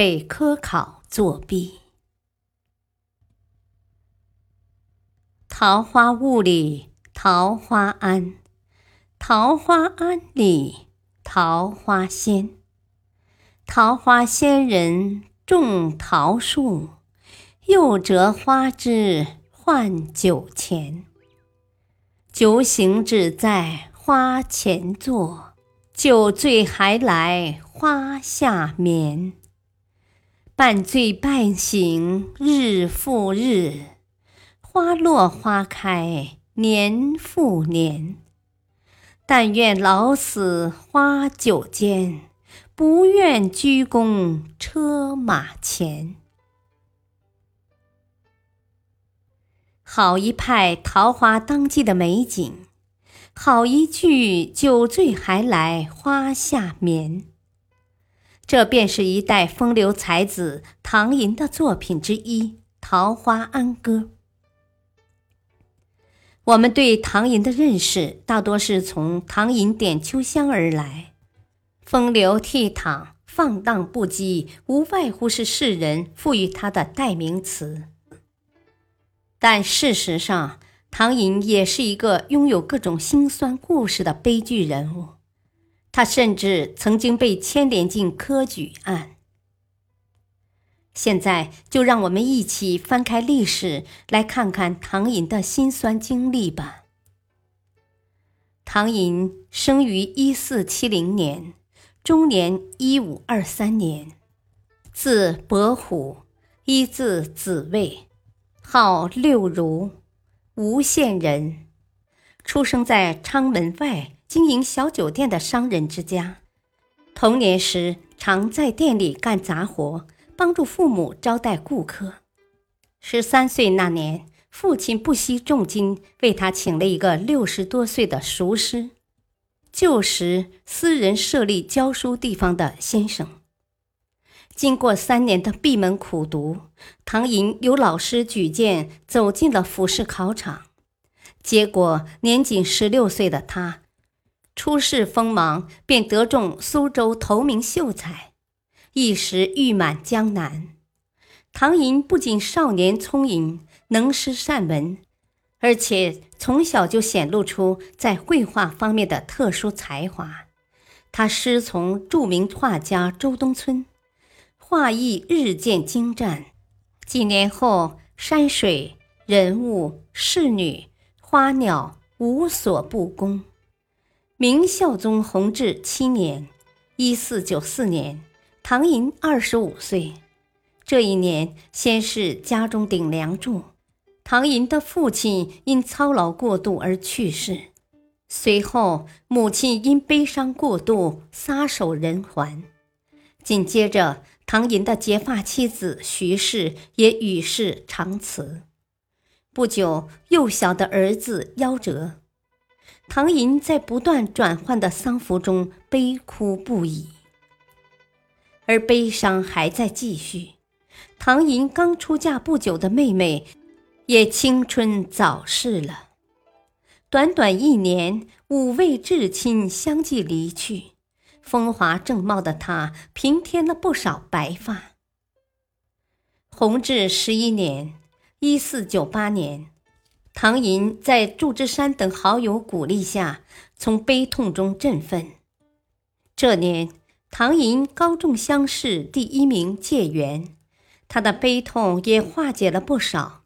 被科考作弊。桃花坞里桃花庵，桃花庵里桃花仙。桃花仙人种桃树，又折花枝换酒钱。酒醒只在花前坐，酒醉还来花下眠。半醉半醒日复日，花落花开年复年。但愿老死花酒间，不愿鞠躬车马前。好一派桃花当季的美景，好一句酒醉还来花下眠。这便是一代风流才子唐寅的作品之一《桃花庵歌》。我们对唐寅的认识大多是从“唐寅点秋香”而来，风流倜傥、放荡不羁，无外乎是世人赋予他的代名词。但事实上，唐寅也是一个拥有各种辛酸故事的悲剧人物。他甚至曾经被牵连进科举案。现在就让我们一起翻开历史，来看看唐寅的辛酸经历吧。唐寅生于一四七零年，终年一五二三年，字伯虎，一字子卫，号六如，吴县人，出生在昌门外。经营小酒店的商人之家，童年时常在店里干杂活，帮助父母招待顾客。十三岁那年，父亲不惜重金为他请了一个六十多岁的塾师，旧时私人设立教书地方的先生。经过三年的闭门苦读，唐寅由老师举荐走进了府试考场，结果年仅十六岁的他。初试锋芒，便得中苏州头名秀才，一时誉满江南。唐寅不仅少年聪颖，能诗善文，而且从小就显露出在绘画方面的特殊才华。他师从著名画家周东村，画艺日渐精湛。几年后，山水、人物、仕女、花鸟无所不工。明孝宗弘治七年（一四九四年），唐寅二十五岁。这一年，先是家中顶梁柱，唐寅的父亲因操劳过度而去世。随后，母亲因悲伤过度撒手人寰。紧接着，唐寅的结发妻子徐氏也与世长辞。不久，幼小的儿子夭折。唐寅在不断转换的丧服中悲哭不已，而悲伤还在继续。唐寅刚出嫁不久的妹妹，也青春早逝了。短短一年，五位至亲相继离去，风华正茂的她平添了不少白发。弘治十一年（一四九八年）。唐寅在祝枝山等好友鼓励下，从悲痛中振奋。这年，唐寅高中乡试第一名解元，他的悲痛也化解了不少，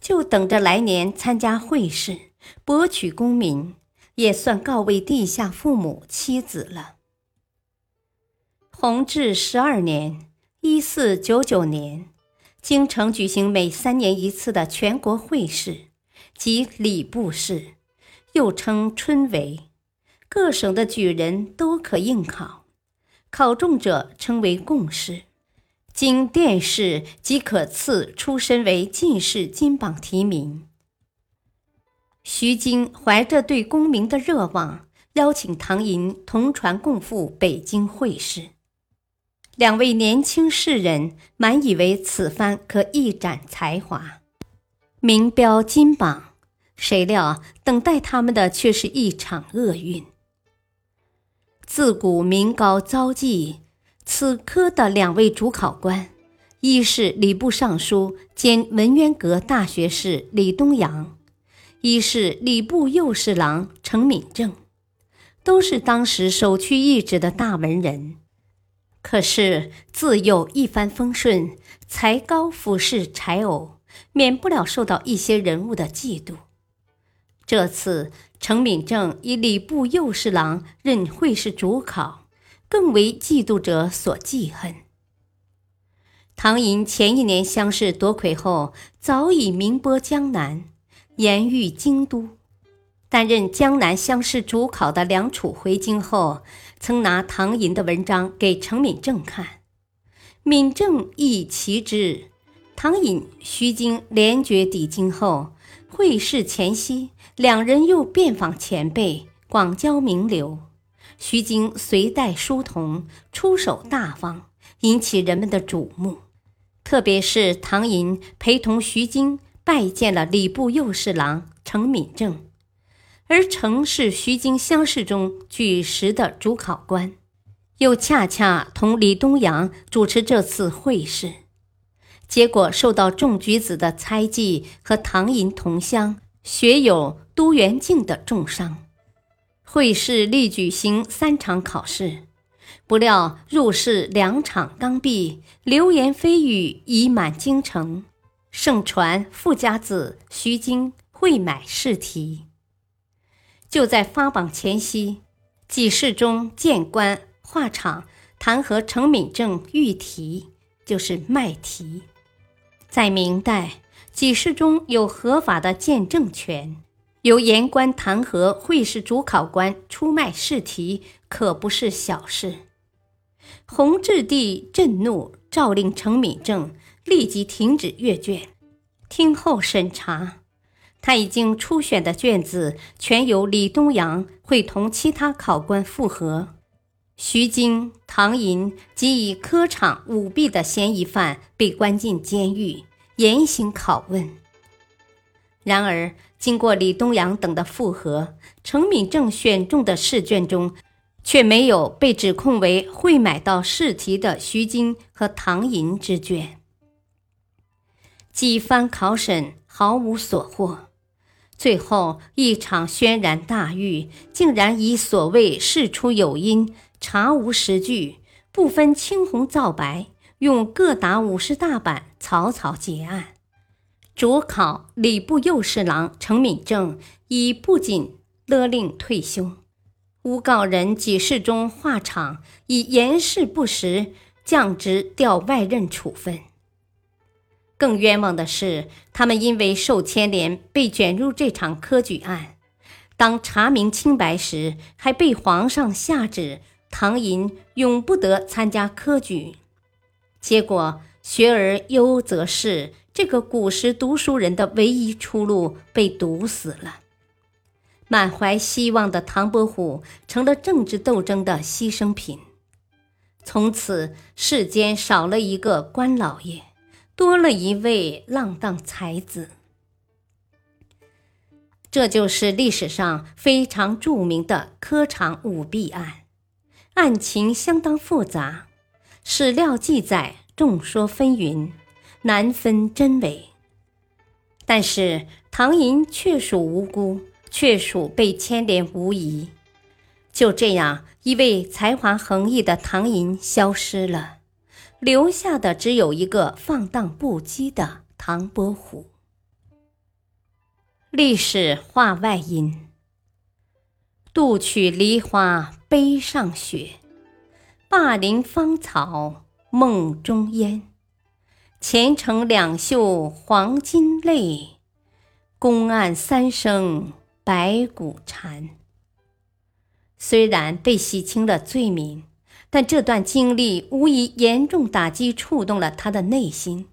就等着来年参加会试，博取功名，也算告慰地下父母妻子了。弘治十二年（一四九九年），京城举行每三年一次的全国会试。即礼部试，又称春闱，各省的举人都可应考，考中者称为贡士。经殿试即可赐出身为进士金榜题名。徐经怀着对功名的热望，邀请唐寅同船共赴北京会试。两位年轻士人满以为此番可一展才华，名标金榜，谁料等待他们的却是一场厄运。自古名高遭忌。此科的两位主考官，一是礼部尚书兼文渊阁大学士李东阳，一是礼部右侍郎程敏政，都是当时首屈一指的大文人。可是自幼一帆风顺，才高俯视柴偶，免不了受到一些人物的嫉妒。这次程敏政以礼部右侍郎任会试主考。更为嫉妒者所记恨。唐寅前一年乡试夺魁后，早已名播江南，言誉京都。担任江南乡试主考的梁楚回京后，曾拿唐寅的文章给程敏政看，敏政亦其之。唐寅、徐经连绝抵京后，会试前夕，两人又遍访前辈，广交名流。徐经随带书童，出手大方，引起人们的瞩目。特别是唐寅陪同徐经拜见了礼部右侍郎程敏政，而程是徐经乡试中举实的主考官，又恰恰同李东阳主持这次会试，结果受到众举子的猜忌和唐寅同乡学友都元敬的重伤。会试历举行三场考试，不料入试两场刚毕，流言蜚语已满京城，盛传富家子徐经会买试题。就在发榜前夕，几试中谏官画场弹劾程敏政御题，就是卖题。在明代，几试中有合法的见证权。由言官弹劾会试主考官出卖试题，可不是小事。弘治帝震怒，诏令程敏政立即停止阅卷，听候审查。他已经初选的卷子，全由李东阳会同其他考官复核。徐经、唐寅及以科场舞弊的嫌疑犯被关进监狱，严刑拷问。然而，经过李东阳等的复核，程敏政选中的试卷中，却没有被指控为会买到试题的徐经和唐寅之卷。几番考审毫无所获，最后一场轩然大狱，竟然以所谓事出有因、查无实据、不分青红皂白，用各打五十大板草草结案。主考礼部右侍郎程敏政已不仅勒令退休，诬告人几事中画场以言事不实，降职调外任处分。更冤枉的是，他们因为受牵连被卷入这场科举案，当查明清白时，还被皇上下旨唐寅永不得参加科举。结果学而优则仕。这个古时读书人的唯一出路被堵死了，满怀希望的唐伯虎成了政治斗争的牺牲品。从此，世间少了一个官老爷，多了一位浪荡才子。这就是历史上非常著名的科场舞弊案，案情相当复杂，史料记载众说纷纭。难分真伪，但是唐寅确属无辜，确属被牵连无疑。就这样，一位才华横溢的唐寅消失了，留下的只有一个放荡不羁的唐伯虎。历史话外音：杜曲梨花杯上雪，灞陵芳草梦中烟。前程两袖黄金泪，公案三声白骨缠。虽然被洗清了罪名，但这段经历无疑严重打击、触动了他的内心。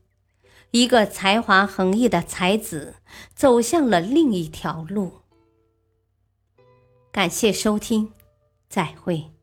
一个才华横溢的才子走向了另一条路。感谢收听，再会。